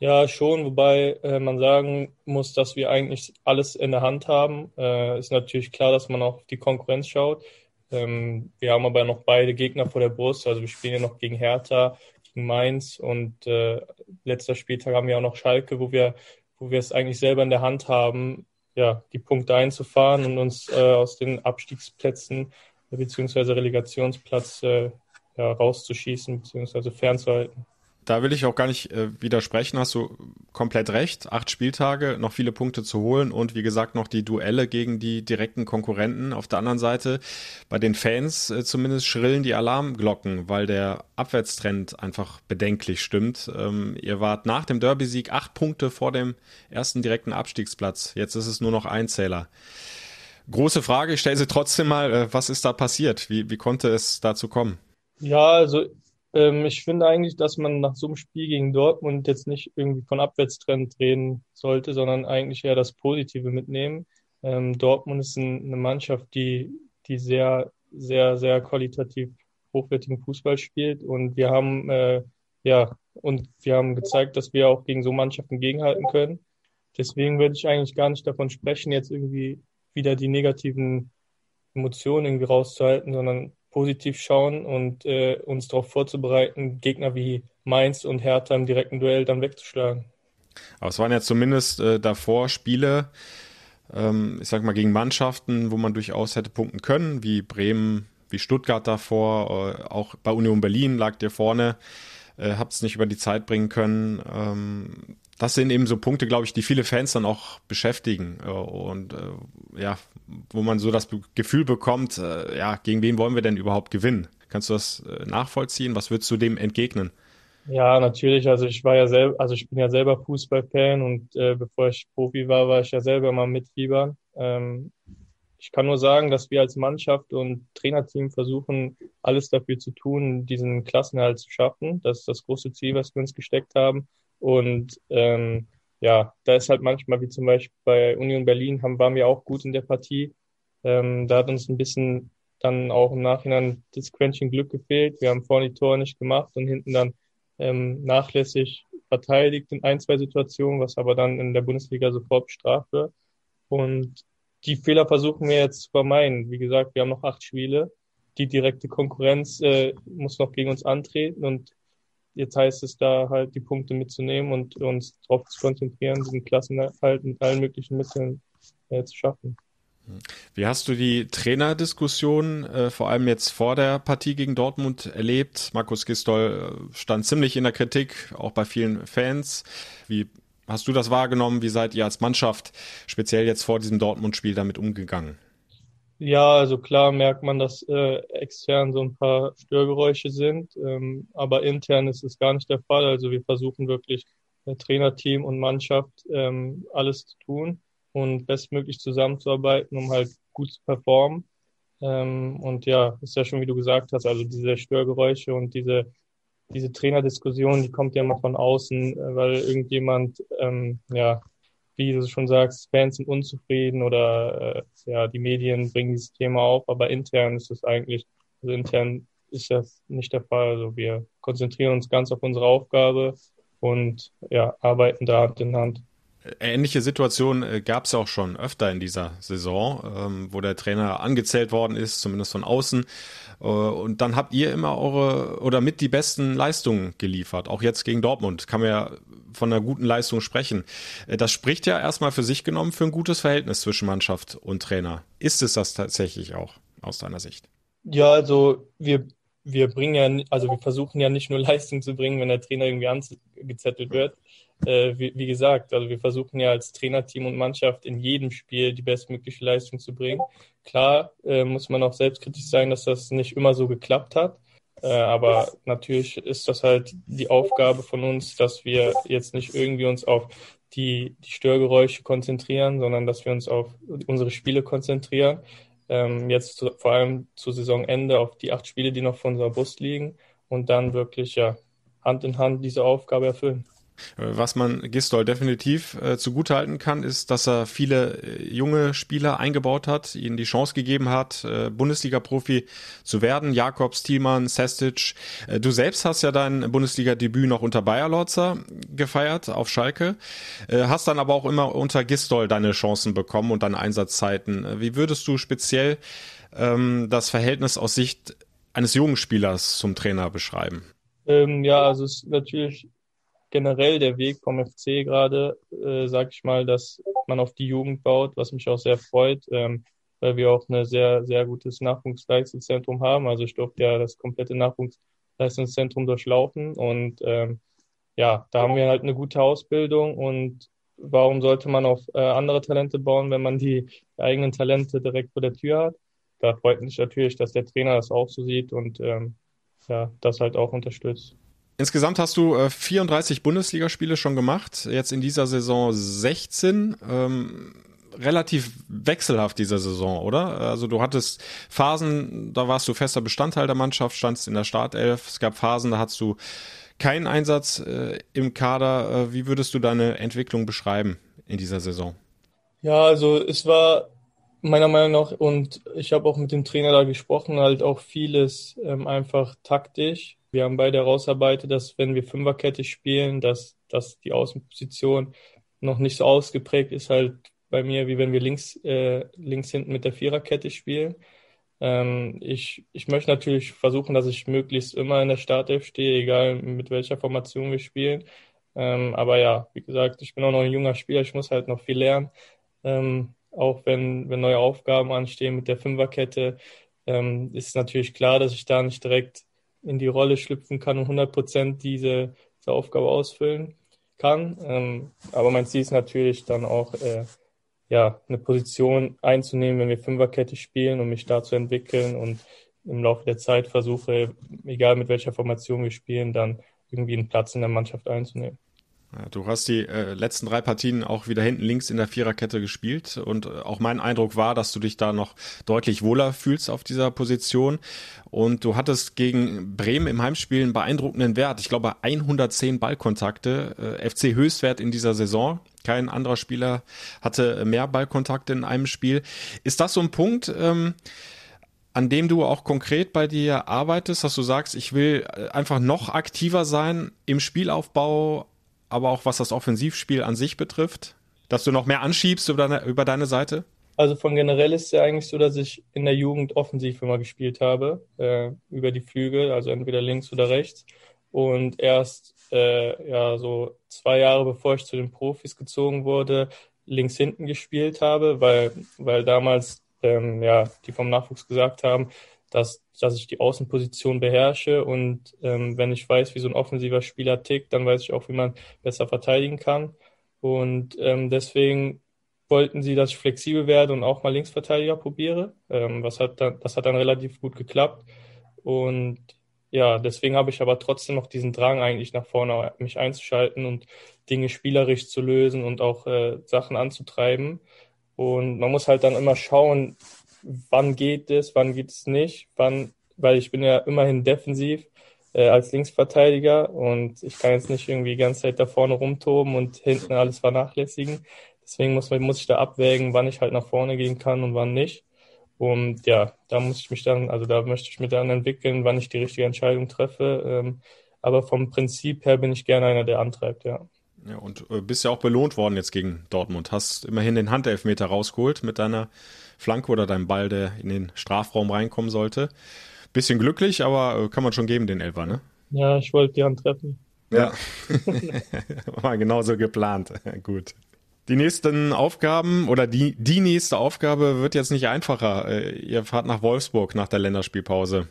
S5: Ja, schon, wobei äh, man sagen muss, dass wir eigentlich alles in der Hand haben. Äh, ist natürlich klar, dass man auch auf die Konkurrenz schaut. Ähm, wir haben aber noch beide Gegner vor der Brust. Also wir spielen ja noch gegen Hertha, gegen Mainz und äh, letzter Spieltag haben wir auch noch Schalke, wo wir, wo wir es eigentlich selber in der Hand haben, ja, die Punkte einzufahren und uns äh, aus den Abstiegsplätzen beziehungsweise Relegationsplatz äh, ja, rauszuschießen beziehungsweise fernzuhalten
S3: da will ich auch gar nicht äh, widersprechen, hast du komplett recht. Acht Spieltage, noch viele Punkte zu holen und wie gesagt noch die Duelle gegen die direkten Konkurrenten. Auf der anderen Seite, bei den Fans äh, zumindest schrillen die Alarmglocken, weil der Abwärtstrend einfach bedenklich stimmt. Ähm, ihr wart nach dem Derby-Sieg acht Punkte vor dem ersten direkten Abstiegsplatz. Jetzt ist es nur noch ein Zähler. Große Frage, ich stelle sie trotzdem mal, äh, was ist da passiert? Wie, wie konnte es dazu kommen?
S5: Ja, also ähm, ich finde eigentlich, dass man nach so einem Spiel gegen Dortmund jetzt nicht irgendwie von Abwärtstrend reden sollte, sondern eigentlich eher das Positive mitnehmen. Ähm, Dortmund ist ein, eine Mannschaft, die, die sehr, sehr, sehr qualitativ hochwertigen Fußball spielt und wir haben, äh, ja, und wir haben gezeigt, dass wir auch gegen so Mannschaften gegenhalten können. Deswegen würde ich eigentlich gar nicht davon sprechen, jetzt irgendwie wieder die negativen Emotionen irgendwie rauszuhalten, sondern positiv schauen und äh, uns darauf vorzubereiten, Gegner wie Mainz und Hertha im direkten Duell dann wegzuschlagen.
S3: Aber es waren ja zumindest äh, davor Spiele, ähm, ich sag mal, gegen Mannschaften, wo man durchaus hätte punkten können, wie Bremen, wie Stuttgart davor, äh, auch bei Union Berlin lag ihr vorne, äh, habt es nicht über die Zeit bringen können. Ähm, das sind eben so Punkte, glaube ich, die viele Fans dann auch beschäftigen äh, und äh, ja, wo man so das Gefühl bekommt, äh, ja, gegen wen wollen wir denn überhaupt gewinnen? Kannst du das nachvollziehen? Was würdest du dem entgegnen?
S5: Ja, natürlich. Also ich war ja selber, also ich bin ja selber Fußballfan und äh, bevor ich Profi war, war ich ja selber mal Mitfieber. Ähm, ich kann nur sagen, dass wir als Mannschaft und Trainerteam versuchen, alles dafür zu tun, diesen Klassenerhalt zu schaffen. Das ist das große Ziel, was wir uns gesteckt haben. Und ähm, ja, da ist halt manchmal, wie zum Beispiel bei Union Berlin, haben, waren wir auch gut in der Partie. Ähm, da hat uns ein bisschen dann auch im Nachhinein das Quäntchen Glück gefehlt. Wir haben vorne die Tore nicht gemacht und hinten dann ähm, nachlässig verteidigt in ein, zwei Situationen, was aber dann in der Bundesliga sofort bestraft wird. Und die Fehler versuchen wir jetzt zu vermeiden. Wie gesagt, wir haben noch acht Spiele. Die direkte Konkurrenz äh, muss noch gegen uns antreten und jetzt heißt es da halt die Punkte mitzunehmen und uns darauf zu konzentrieren, diesen Klassenerhalt mit allen möglichen Mitteln äh, zu schaffen.
S3: Wie hast du die Trainerdiskussion äh, vor allem jetzt vor der Partie gegen Dortmund erlebt? Markus Gistol äh, stand ziemlich in der Kritik, auch bei vielen Fans. Wie hast du das wahrgenommen? Wie seid ihr als Mannschaft speziell jetzt vor diesem Dortmund-Spiel damit umgegangen?
S5: Ja, also klar merkt man, dass äh, extern so ein paar Störgeräusche sind, ähm, aber intern ist es gar nicht der Fall. Also wir versuchen wirklich äh, Trainerteam und Mannschaft ähm, alles zu tun und bestmöglich zusammenzuarbeiten, um halt gut zu performen. Ähm, und ja, ist ja schon, wie du gesagt hast, also diese Störgeräusche und diese, diese Trainerdiskussion, die kommt ja immer von außen, äh, weil irgendjemand, ähm, ja, wie du schon sagst, Fans sind unzufrieden oder äh, ja, die Medien bringen dieses Thema auf, aber intern ist es eigentlich, also intern ist das nicht der Fall. Also wir konzentrieren uns ganz auf unsere Aufgabe und ja, arbeiten da Hand in Hand.
S3: Ähnliche Situationen äh, gab es auch schon öfter in dieser Saison, ähm, wo der Trainer angezählt worden ist, zumindest von außen. Äh, und dann habt ihr immer eure oder mit die besten Leistungen geliefert. Auch jetzt gegen Dortmund kann man ja von einer guten Leistung sprechen. Äh, das spricht ja erstmal für sich genommen für ein gutes Verhältnis zwischen Mannschaft und Trainer. Ist es das tatsächlich auch aus deiner Sicht?
S5: Ja, also wir wir bringen ja, also wir versuchen ja nicht nur Leistung zu bringen, wenn der Trainer irgendwie angezettelt wird, äh, wie, wie, gesagt, also wir versuchen ja als Trainerteam und Mannschaft in jedem Spiel die bestmögliche Leistung zu bringen. Klar äh, muss man auch selbstkritisch sein, dass das nicht immer so geklappt hat. Äh, aber natürlich ist das halt die Aufgabe von uns, dass wir jetzt nicht irgendwie uns auf die, die Störgeräusche konzentrieren, sondern dass wir uns auf unsere Spiele konzentrieren. Ähm, jetzt zu, vor allem zu Saisonende auf die acht Spiele, die noch vor unserer Brust liegen und dann wirklich ja Hand in Hand diese Aufgabe erfüllen.
S3: Äh, was man Gistol definitiv äh, zugutehalten kann, ist, dass er viele äh, junge Spieler eingebaut hat, ihnen die Chance gegeben hat, äh, Bundesliga-Profi zu werden. Jakobs, Thielmann, Sestic. Äh, du selbst hast ja dein Bundesliga-Debüt noch unter Bayer Lorzer gefeiert auf Schalke, äh, hast dann aber auch immer unter Gistol deine Chancen bekommen und deine Einsatzzeiten. Wie würdest du speziell ähm, das Verhältnis aus Sicht eines jungen Spielers zum Trainer beschreiben?
S5: Ähm, ja, also es ist natürlich generell der Weg vom FC gerade, äh, sag ich mal, dass man auf die Jugend baut, was mich auch sehr freut, ähm, weil wir auch ein sehr, sehr gutes Nachwuchsleistungszentrum haben. Also ich durfte ja das komplette Nachwuchsleistungszentrum durchlaufen und ähm, ja, da haben wir halt eine gute Ausbildung und warum sollte man auf äh, andere Talente bauen, wenn man die eigenen Talente direkt vor der Tür hat? Da freut mich natürlich, dass der Trainer das auch so sieht und ähm, ja, das halt auch unterstützt.
S3: Insgesamt hast du äh, 34 Bundesligaspiele schon gemacht, jetzt in dieser Saison 16. Ähm, relativ wechselhaft dieser Saison, oder? Also du hattest Phasen, da warst du fester Bestandteil der Mannschaft, standst in der Startelf. Es gab Phasen, da hattest du keinen Einsatz äh, im Kader. Äh, wie würdest du deine Entwicklung beschreiben in dieser Saison?
S5: Ja, also es war meiner Meinung nach, und ich habe auch mit dem Trainer da gesprochen, halt auch vieles ähm, einfach taktisch wir haben beide herausarbeitet, dass wenn wir Fünferkette spielen, dass, dass die Außenposition noch nicht so ausgeprägt ist, halt bei mir, wie wenn wir links, äh, links hinten mit der Viererkette spielen. Ähm, ich, ich möchte natürlich versuchen, dass ich möglichst immer in der Startelf stehe, egal mit welcher Formation wir spielen. Ähm, aber ja, wie gesagt, ich bin auch noch ein junger Spieler, ich muss halt noch viel lernen. Ähm, auch wenn, wenn neue Aufgaben anstehen mit der Fünferkette, ähm, ist natürlich klar, dass ich da nicht direkt in die Rolle schlüpfen kann und 100 Prozent diese, diese Aufgabe ausfüllen kann. Ähm, aber mein Ziel ist natürlich dann auch, äh, ja, eine Position einzunehmen, wenn wir Fünferkette spielen, um mich da zu entwickeln und im Laufe der Zeit versuche, egal mit welcher Formation wir spielen, dann irgendwie einen Platz in der Mannschaft einzunehmen.
S3: Du hast die äh, letzten drei Partien auch wieder hinten links in der Viererkette gespielt und äh, auch mein Eindruck war, dass du dich da noch deutlich wohler fühlst auf dieser Position und du hattest gegen Bremen im Heimspiel einen beeindruckenden Wert. Ich glaube 110 Ballkontakte, äh, FC Höchstwert in dieser Saison. Kein anderer Spieler hatte mehr Ballkontakte in einem Spiel. Ist das so ein Punkt? Ähm, an dem du auch konkret bei dir arbeitest, dass du sagst, ich will äh, einfach noch aktiver sein im Spielaufbau, aber auch was das Offensivspiel an sich betrifft? Dass du noch mehr anschiebst über deine, über deine Seite?
S5: Also von generell ist es ja eigentlich so, dass ich in der Jugend offensiv immer gespielt habe, äh, über die Flügel, also entweder links oder rechts. Und erst äh, ja so zwei Jahre bevor ich zu den Profis gezogen wurde, links hinten gespielt habe, weil, weil damals ähm, ja die vom Nachwuchs gesagt haben, dass, dass ich die Außenposition beherrsche und ähm, wenn ich weiß, wie so ein offensiver Spieler tickt, dann weiß ich auch, wie man besser verteidigen kann. Und ähm, deswegen wollten sie, dass ich flexibel werde und auch mal Linksverteidiger probiere. Ähm, was hat dann, das hat dann relativ gut geklappt. Und ja, deswegen habe ich aber trotzdem noch diesen Drang eigentlich nach vorne, mich einzuschalten und Dinge spielerisch zu lösen und auch äh, Sachen anzutreiben. Und man muss halt dann immer schauen, wann geht es, wann geht es nicht, wann, weil ich bin ja immerhin defensiv äh, als Linksverteidiger und ich kann jetzt nicht irgendwie die ganze Zeit da vorne rumtoben und hinten alles vernachlässigen. Deswegen muss, muss ich da abwägen, wann ich halt nach vorne gehen kann und wann nicht. Und ja, da muss ich mich dann, also da möchte ich mich dann entwickeln, wann ich die richtige Entscheidung treffe. Ähm, aber vom Prinzip her bin ich gerne einer, der antreibt, ja.
S3: Ja, und äh, bist ja auch belohnt worden jetzt gegen Dortmund. Hast immerhin den Handelfmeter rausgeholt mit deiner Flanke oder deinem Ball, der in den Strafraum reinkommen sollte. Bisschen glücklich, aber äh, kann man schon geben, den Elfer, ne?
S5: Ja, ich wollte die Hand treffen.
S3: Ja. War genauso geplant. Gut. Die nächsten Aufgaben oder die, die nächste Aufgabe wird jetzt nicht einfacher. Äh, ihr fahrt nach Wolfsburg nach der Länderspielpause.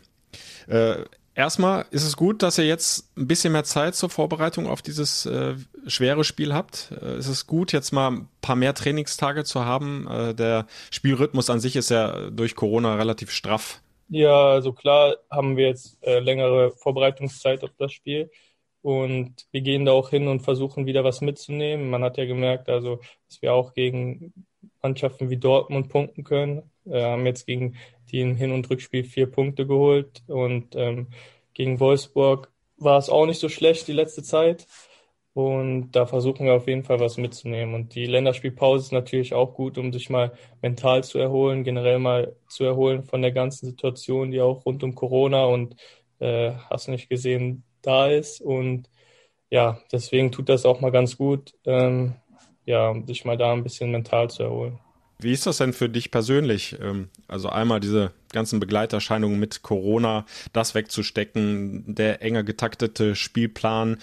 S3: Äh, erstmal ist es gut, dass ihr jetzt ein bisschen mehr Zeit zur Vorbereitung auf dieses äh, schwere Spiel habt. Äh, ist es gut, jetzt mal ein paar mehr Trainingstage zu haben? Äh, der Spielrhythmus an sich ist ja durch Corona relativ straff.
S5: Ja, also klar haben wir jetzt äh, längere Vorbereitungszeit auf das Spiel. Und wir gehen da auch hin und versuchen wieder was mitzunehmen. Man hat ja gemerkt, also, dass wir auch gegen Mannschaften wie Dortmund punkten können. Wir haben jetzt gegen die im Hin- und Rückspiel vier Punkte geholt und ähm, gegen Wolfsburg war es auch nicht so schlecht die letzte Zeit. Und da versuchen wir auf jeden Fall was mitzunehmen. Und die Länderspielpause ist natürlich auch gut, um sich mal mental zu erholen, generell mal zu erholen von der ganzen Situation, die auch rund um Corona und äh, hast nicht gesehen, da ist. Und ja, deswegen tut das auch mal ganz gut, ähm, ja, um sich mal da ein bisschen mental zu erholen.
S3: Wie ist das denn für dich persönlich? Ähm, also einmal diese ganzen Begleiterscheinungen mit Corona, das wegzustecken, der enger getaktete Spielplan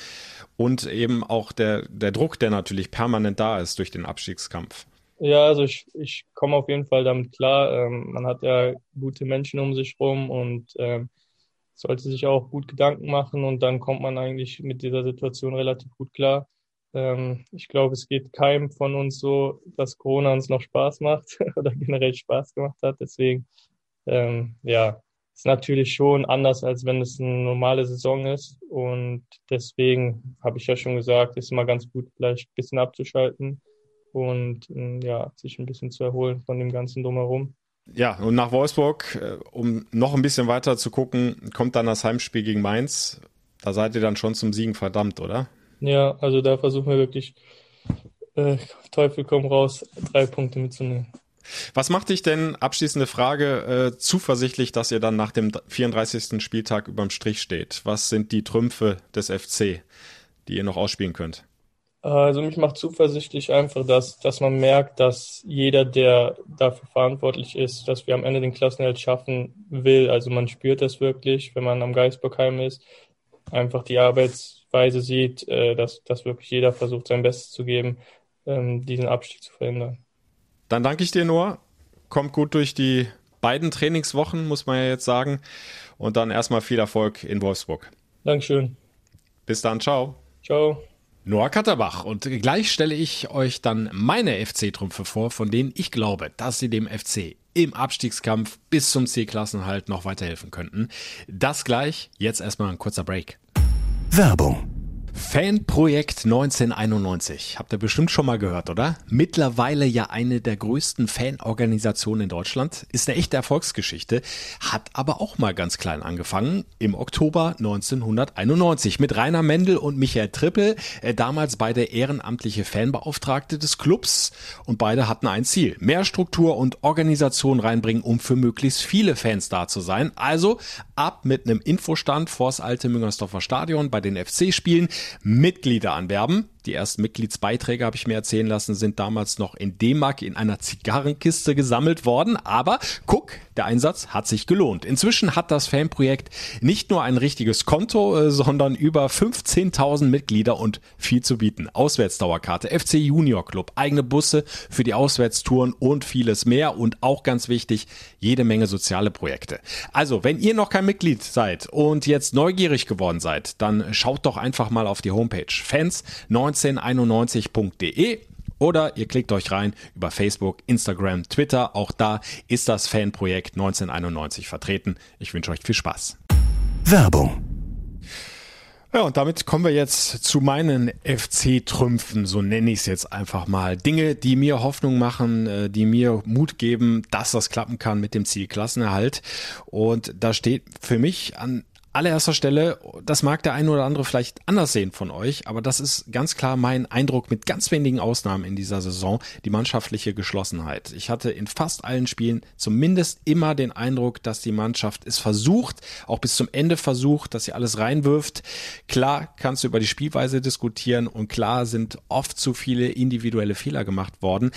S3: und eben auch der, der Druck, der natürlich permanent da ist durch den Abstiegskampf.
S5: Ja, also ich, ich komme auf jeden Fall damit klar. Ähm, man hat ja gute Menschen um sich rum und ähm, sollte sich auch gut Gedanken machen und dann kommt man eigentlich mit dieser Situation relativ gut klar. Ähm, ich glaube, es geht keinem von uns so, dass Corona uns noch Spaß macht oder generell Spaß gemacht hat. Deswegen, ähm, ja, ist natürlich schon anders, als wenn es eine normale Saison ist. Und deswegen habe ich ja schon gesagt, ist immer ganz gut, vielleicht ein bisschen abzuschalten und ähm, ja, sich ein bisschen zu erholen von dem ganzen Drumherum.
S3: Ja, und nach Wolfsburg, äh, um noch ein bisschen weiter zu gucken, kommt dann das Heimspiel gegen Mainz. Da seid ihr dann schon zum Siegen verdammt, oder?
S5: Ja, also da versuchen wir wirklich, äh, Teufel komm raus, drei Punkte mitzunehmen.
S3: Was macht dich denn, abschließende Frage, äh, zuversichtlich, dass ihr dann nach dem 34. Spieltag überm Strich steht? Was sind die Trümpfe des FC, die ihr noch ausspielen könnt?
S5: Also mich macht zuversichtlich einfach, dass, dass man merkt, dass jeder, der dafür verantwortlich ist, dass wir am Ende den Klassenerhalt schaffen will. Also man spürt das wirklich, wenn man am Geisbockheim ist, einfach die Arbeitsweise sieht, äh, dass, dass wirklich jeder versucht, sein Bestes zu geben, ähm, diesen Abstieg zu verhindern.
S3: Dann danke ich dir, Noah. Kommt gut durch die beiden Trainingswochen, muss man ja jetzt sagen. Und dann erstmal viel Erfolg in Wolfsburg.
S5: Dankeschön.
S3: Bis dann, ciao.
S5: Ciao.
S3: Noah Katterbach. Und gleich stelle ich euch dann meine FC-Trümpfe vor, von denen ich glaube, dass sie dem FC im Abstiegskampf bis zum C-Klassenhalt noch weiterhelfen könnten. Das gleich. Jetzt erstmal ein kurzer Break.
S1: Werbung
S3: Fanprojekt 1991. Habt ihr bestimmt schon mal gehört, oder? Mittlerweile ja eine der größten Fanorganisationen in Deutschland. Ist eine echte Erfolgsgeschichte. Hat aber auch mal ganz klein angefangen. Im Oktober 1991 mit Rainer Mendel und Michael Trippel. Äh, damals beide ehrenamtliche Fanbeauftragte des Clubs. Und beide hatten ein Ziel. Mehr Struktur und Organisation reinbringen, um für möglichst viele Fans da zu sein. Also ab mit einem Infostand vors alte Müngersdorfer Stadion bei den FC-Spielen. Mitglieder anwerben. Die ersten Mitgliedsbeiträge, habe ich mir erzählen lassen, sind damals noch in D-Mark in einer Zigarrenkiste gesammelt worden. Aber guck, der Einsatz hat sich gelohnt. Inzwischen hat das Fanprojekt nicht nur ein richtiges Konto, äh, sondern über 15.000 Mitglieder und viel zu bieten. Auswärtsdauerkarte, FC Junior Club, eigene Busse für die Auswärtstouren und vieles mehr. Und auch ganz wichtig, jede Menge soziale Projekte. Also, wenn ihr noch kein Mitglied seid und jetzt neugierig geworden seid, dann schaut doch einfach mal auf die Homepage fans1991.de oder ihr klickt euch rein über Facebook, Instagram, Twitter. Auch da ist das Fanprojekt 1991 vertreten. Ich wünsche euch viel Spaß.
S1: Werbung.
S3: Ja, und damit kommen wir jetzt zu meinen FC-Trümpfen, so nenne ich es jetzt einfach mal. Dinge, die mir Hoffnung machen, äh, die mir Mut geben, dass das klappen kann mit dem Ziel Klassenerhalt. Und da steht für mich an allererster Stelle, das mag der eine oder andere vielleicht anders sehen von euch, aber das ist ganz klar mein Eindruck mit ganz wenigen Ausnahmen in dieser Saison, die mannschaftliche Geschlossenheit. Ich hatte in fast allen Spielen zumindest immer den Eindruck, dass die Mannschaft es versucht, auch bis zum Ende versucht, dass sie alles reinwirft. Klar kannst du über die Spielweise diskutieren und klar sind oft zu viele individuelle Fehler gemacht worden,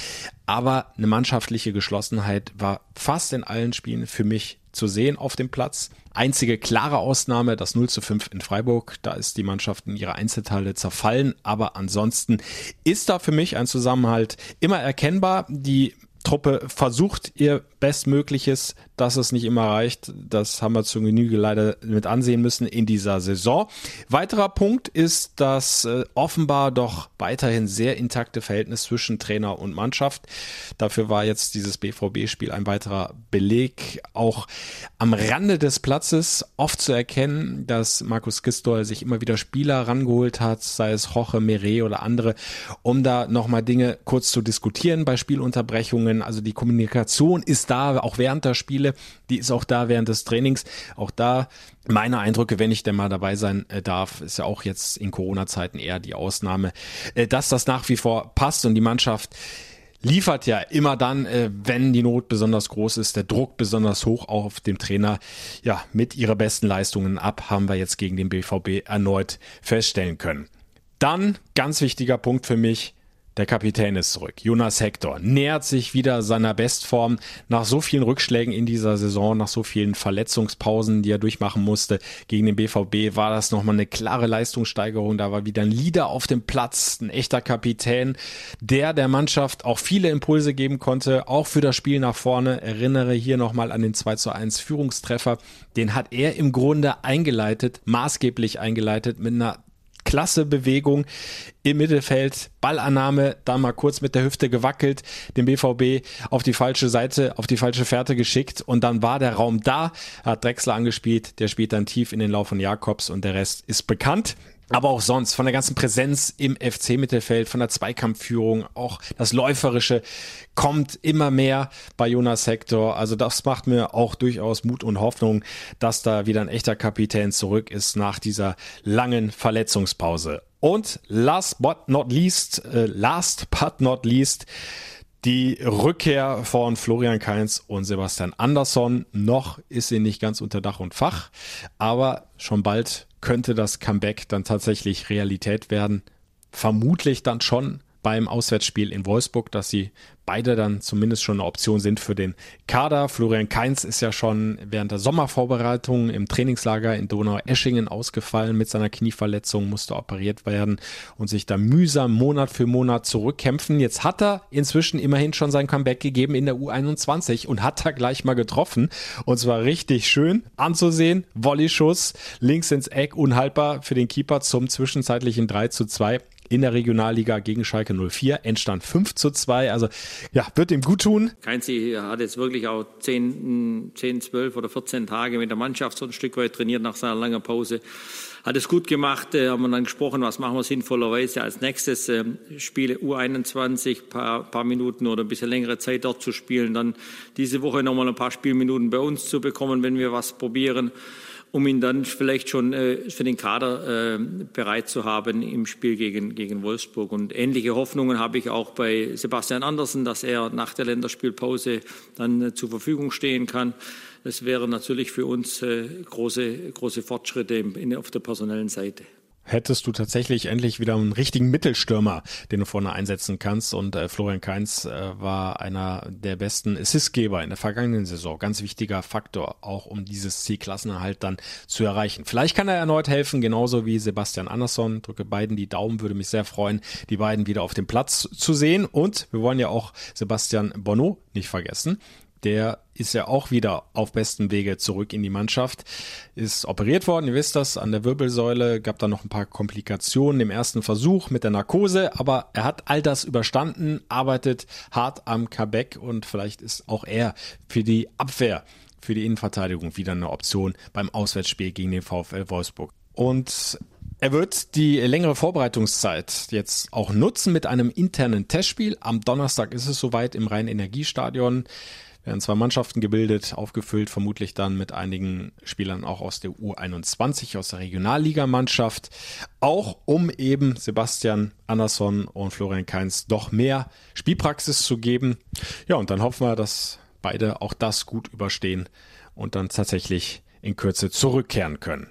S3: aber eine mannschaftliche Geschlossenheit war fast in allen Spielen für mich zu sehen auf dem Platz. Einzige klare Ausnahme, das 0 zu 5 in Freiburg. Da ist die Mannschaft in ihre Einzelteile zerfallen. Aber ansonsten ist da für mich ein Zusammenhalt immer erkennbar. Die Truppe versucht ihr Bestmögliches, dass es nicht immer reicht. Das haben wir zur Genüge leider mit ansehen müssen in dieser Saison. Weiterer Punkt ist das äh, offenbar doch weiterhin sehr intakte Verhältnis zwischen Trainer und Mannschaft. Dafür war jetzt dieses BVB-Spiel ein weiterer Beleg. Auch am Rande des Platzes oft zu erkennen, dass Markus Gistol sich immer wieder Spieler rangeholt hat, sei es Roche, Meret oder andere, um da nochmal Dinge kurz zu diskutieren bei Spielunterbrechungen. Also die Kommunikation ist da, auch während der Spiele, die ist auch da während des Trainings. Auch da meine Eindrücke, wenn ich denn mal dabei sein äh, darf, ist ja auch jetzt in Corona-Zeiten eher die Ausnahme, äh, dass das nach wie vor passt und die Mannschaft liefert ja immer dann, äh, wenn die Not besonders groß ist, der Druck besonders hoch auf dem Trainer, ja, mit ihrer besten Leistungen ab, haben wir jetzt gegen den BVB erneut feststellen können. Dann, ganz wichtiger Punkt für mich, der Kapitän ist zurück. Jonas Hector nähert sich wieder seiner Bestform nach so vielen Rückschlägen in dieser Saison, nach so vielen Verletzungspausen, die er durchmachen musste. Gegen den BVB war das nochmal eine klare Leistungssteigerung. Da war wieder ein Leader auf dem Platz, ein echter Kapitän, der der Mannschaft auch viele Impulse geben konnte, auch für das Spiel nach vorne. Erinnere hier nochmal an den 2 zu 1 Führungstreffer. Den hat er im Grunde eingeleitet, maßgeblich eingeleitet mit einer klasse Bewegung im Mittelfeld, Ballannahme, da mal kurz mit der Hüfte gewackelt, den BVB auf die falsche Seite, auf die falsche Fährte geschickt und dann war der Raum da, hat Drexler angespielt, der spielt dann tief in den Lauf von Jakobs und der Rest ist bekannt. Aber auch sonst, von der ganzen Präsenz im FC-Mittelfeld, von der Zweikampfführung, auch das Läuferische kommt immer mehr bei Jonas Hector. Also das macht mir auch durchaus Mut und Hoffnung, dass da wieder ein echter Kapitän zurück ist nach dieser langen Verletzungspause. Und last but not least, äh, last but not least, die Rückkehr von Florian Kainz und Sebastian Andersson. Noch ist sie nicht ganz unter Dach und Fach, aber schon bald könnte das Comeback dann tatsächlich Realität werden. Vermutlich dann schon beim Auswärtsspiel in Wolfsburg, dass sie beide dann zumindest schon eine Option sind für den Kader. Florian Kainz ist ja schon während der Sommervorbereitung im Trainingslager in Donau-Eschingen ausgefallen mit seiner Knieverletzung, musste operiert werden und sich da mühsam Monat für Monat zurückkämpfen. Jetzt hat er inzwischen immerhin schon sein Comeback gegeben in der U21 und hat da gleich mal getroffen und zwar richtig schön anzusehen. Volley-Schuss links ins Eck, unhaltbar für den Keeper zum zwischenzeitlichen 3 zu 2 in der Regionalliga gegen Schalke 04. Endstand 5 zu 2. Also ja, wird ihm gut tun.
S4: Keinzi hat jetzt wirklich auch 10, 10, 12 oder 14 Tage mit der Mannschaft so ein Stück weit trainiert nach seiner langen Pause. Hat es gut gemacht, äh, haben wir dann gesprochen, was machen wir sinnvollerweise als nächstes. Äh, Spiele U21, paar, paar Minuten oder ein bisschen längere Zeit dort zu spielen. Dann diese Woche nochmal ein paar Spielminuten bei uns zu bekommen, wenn wir was probieren um ihn dann vielleicht schon äh, für den Kader äh, bereit zu haben im Spiel gegen, gegen Wolfsburg. Und ähnliche Hoffnungen habe ich auch bei Sebastian Andersen, dass er nach der Länderspielpause dann äh, zur Verfügung stehen kann. Das wäre natürlich für uns äh, große, große Fortschritte in, auf der personellen Seite.
S3: Hättest du tatsächlich endlich wieder einen richtigen Mittelstürmer, den du vorne einsetzen kannst. Und äh, Florian Kainz äh, war einer der besten Assistgeber in der vergangenen Saison. Ganz wichtiger Faktor, auch um dieses Zielklassenerhalt dann zu erreichen. Vielleicht kann er erneut helfen, genauso wie Sebastian Andersson. Drücke beiden die Daumen, würde mich sehr freuen, die beiden wieder auf dem Platz zu sehen. Und wir wollen ja auch Sebastian Bonneau nicht vergessen der ist ja auch wieder auf bestem Wege zurück in die Mannschaft. Ist operiert worden, ihr wisst das, an der Wirbelsäule, gab da noch ein paar Komplikationen im ersten Versuch mit der Narkose, aber er hat all das überstanden, arbeitet hart am Comeback und vielleicht ist auch er für die Abwehr, für die Innenverteidigung wieder eine Option beim Auswärtsspiel gegen den VfL Wolfsburg. Und er wird die längere Vorbereitungszeit jetzt auch nutzen mit einem internen Testspiel. Am Donnerstag ist es soweit im Rhein-Energiestadion werden zwei Mannschaften gebildet, aufgefüllt vermutlich dann mit einigen Spielern auch aus der U21, aus der Regionalligamannschaft, auch um eben Sebastian Andersson und Florian Kainz doch mehr Spielpraxis zu geben. Ja, und dann hoffen wir, dass beide auch das gut überstehen und dann tatsächlich in Kürze zurückkehren können.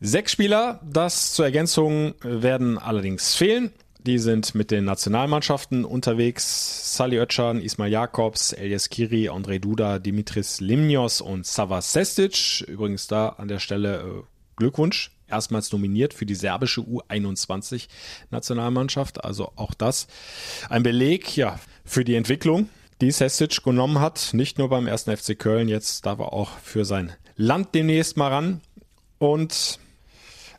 S3: Sechs Spieler, das zur Ergänzung, werden allerdings fehlen. Die sind mit den Nationalmannschaften unterwegs. Sali Özcan, Ismail Jakobs, Elias Kiri, André Duda, Dimitris Limnios und Savas Sestic. Übrigens da an der Stelle äh, Glückwunsch. Erstmals nominiert für die serbische U21 Nationalmannschaft. Also auch das ein Beleg, ja, für die Entwicklung, die Sestic genommen hat. Nicht nur beim ersten FC Köln, jetzt darf er auch für sein Land demnächst mal ran. Und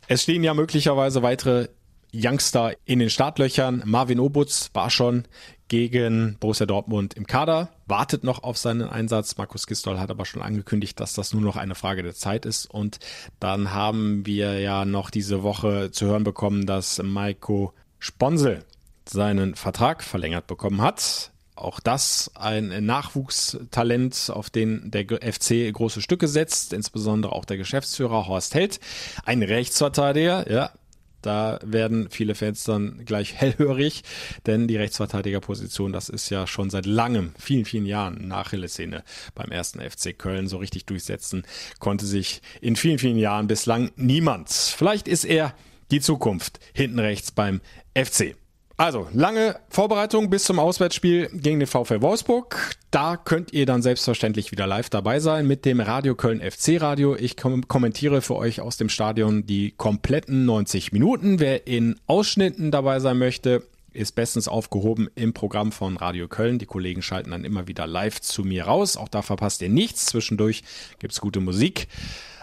S3: es stehen ja möglicherweise weitere Youngster in den Startlöchern. Marvin Obutz war schon gegen Borussia Dortmund im Kader, wartet noch auf seinen Einsatz. Markus Gistol hat aber schon angekündigt, dass das nur noch eine Frage der Zeit ist. Und dann haben wir ja noch diese Woche zu hören bekommen, dass Maiko Sponsel seinen Vertrag verlängert bekommen hat. Auch das ein Nachwuchstalent, auf den der FC große Stücke setzt, insbesondere auch der Geschäftsführer Horst Held, ein Rechtsverteidiger, ja, da werden viele Fans dann gleich hellhörig, denn die Rechtsverteidigerposition, das ist ja schon seit langem, vielen, vielen Jahren Nachhilleszene beim ersten FC Köln. So richtig durchsetzen konnte sich in vielen, vielen Jahren bislang niemand. Vielleicht ist er die Zukunft hinten rechts beim FC. Also, lange Vorbereitung bis zum Auswärtsspiel gegen den VfL Wolfsburg. Da könnt ihr dann selbstverständlich wieder live dabei sein mit dem Radio Köln FC Radio. Ich kom kommentiere für euch aus dem Stadion die kompletten 90 Minuten. Wer in Ausschnitten dabei sein möchte, ist bestens aufgehoben im Programm von Radio Köln. Die Kollegen schalten dann immer wieder live zu mir raus. Auch da verpasst ihr nichts. Zwischendurch gibt's gute Musik.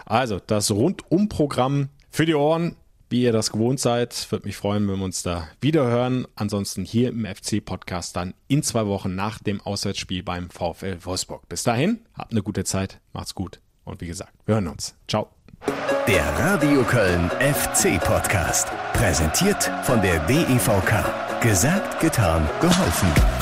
S3: Also, das Rundum-Programm für die Ohren wie ihr das gewohnt seid. Würde mich freuen, wenn wir uns da wieder hören. Ansonsten hier im FC-Podcast dann in zwei Wochen nach dem Auswärtsspiel beim VfL Wolfsburg. Bis dahin, habt eine gute Zeit, macht's gut und wie gesagt, wir hören uns. Ciao.
S1: Der Radio Köln FC Podcast. Präsentiert von der DEVK. Gesagt, getan, geholfen.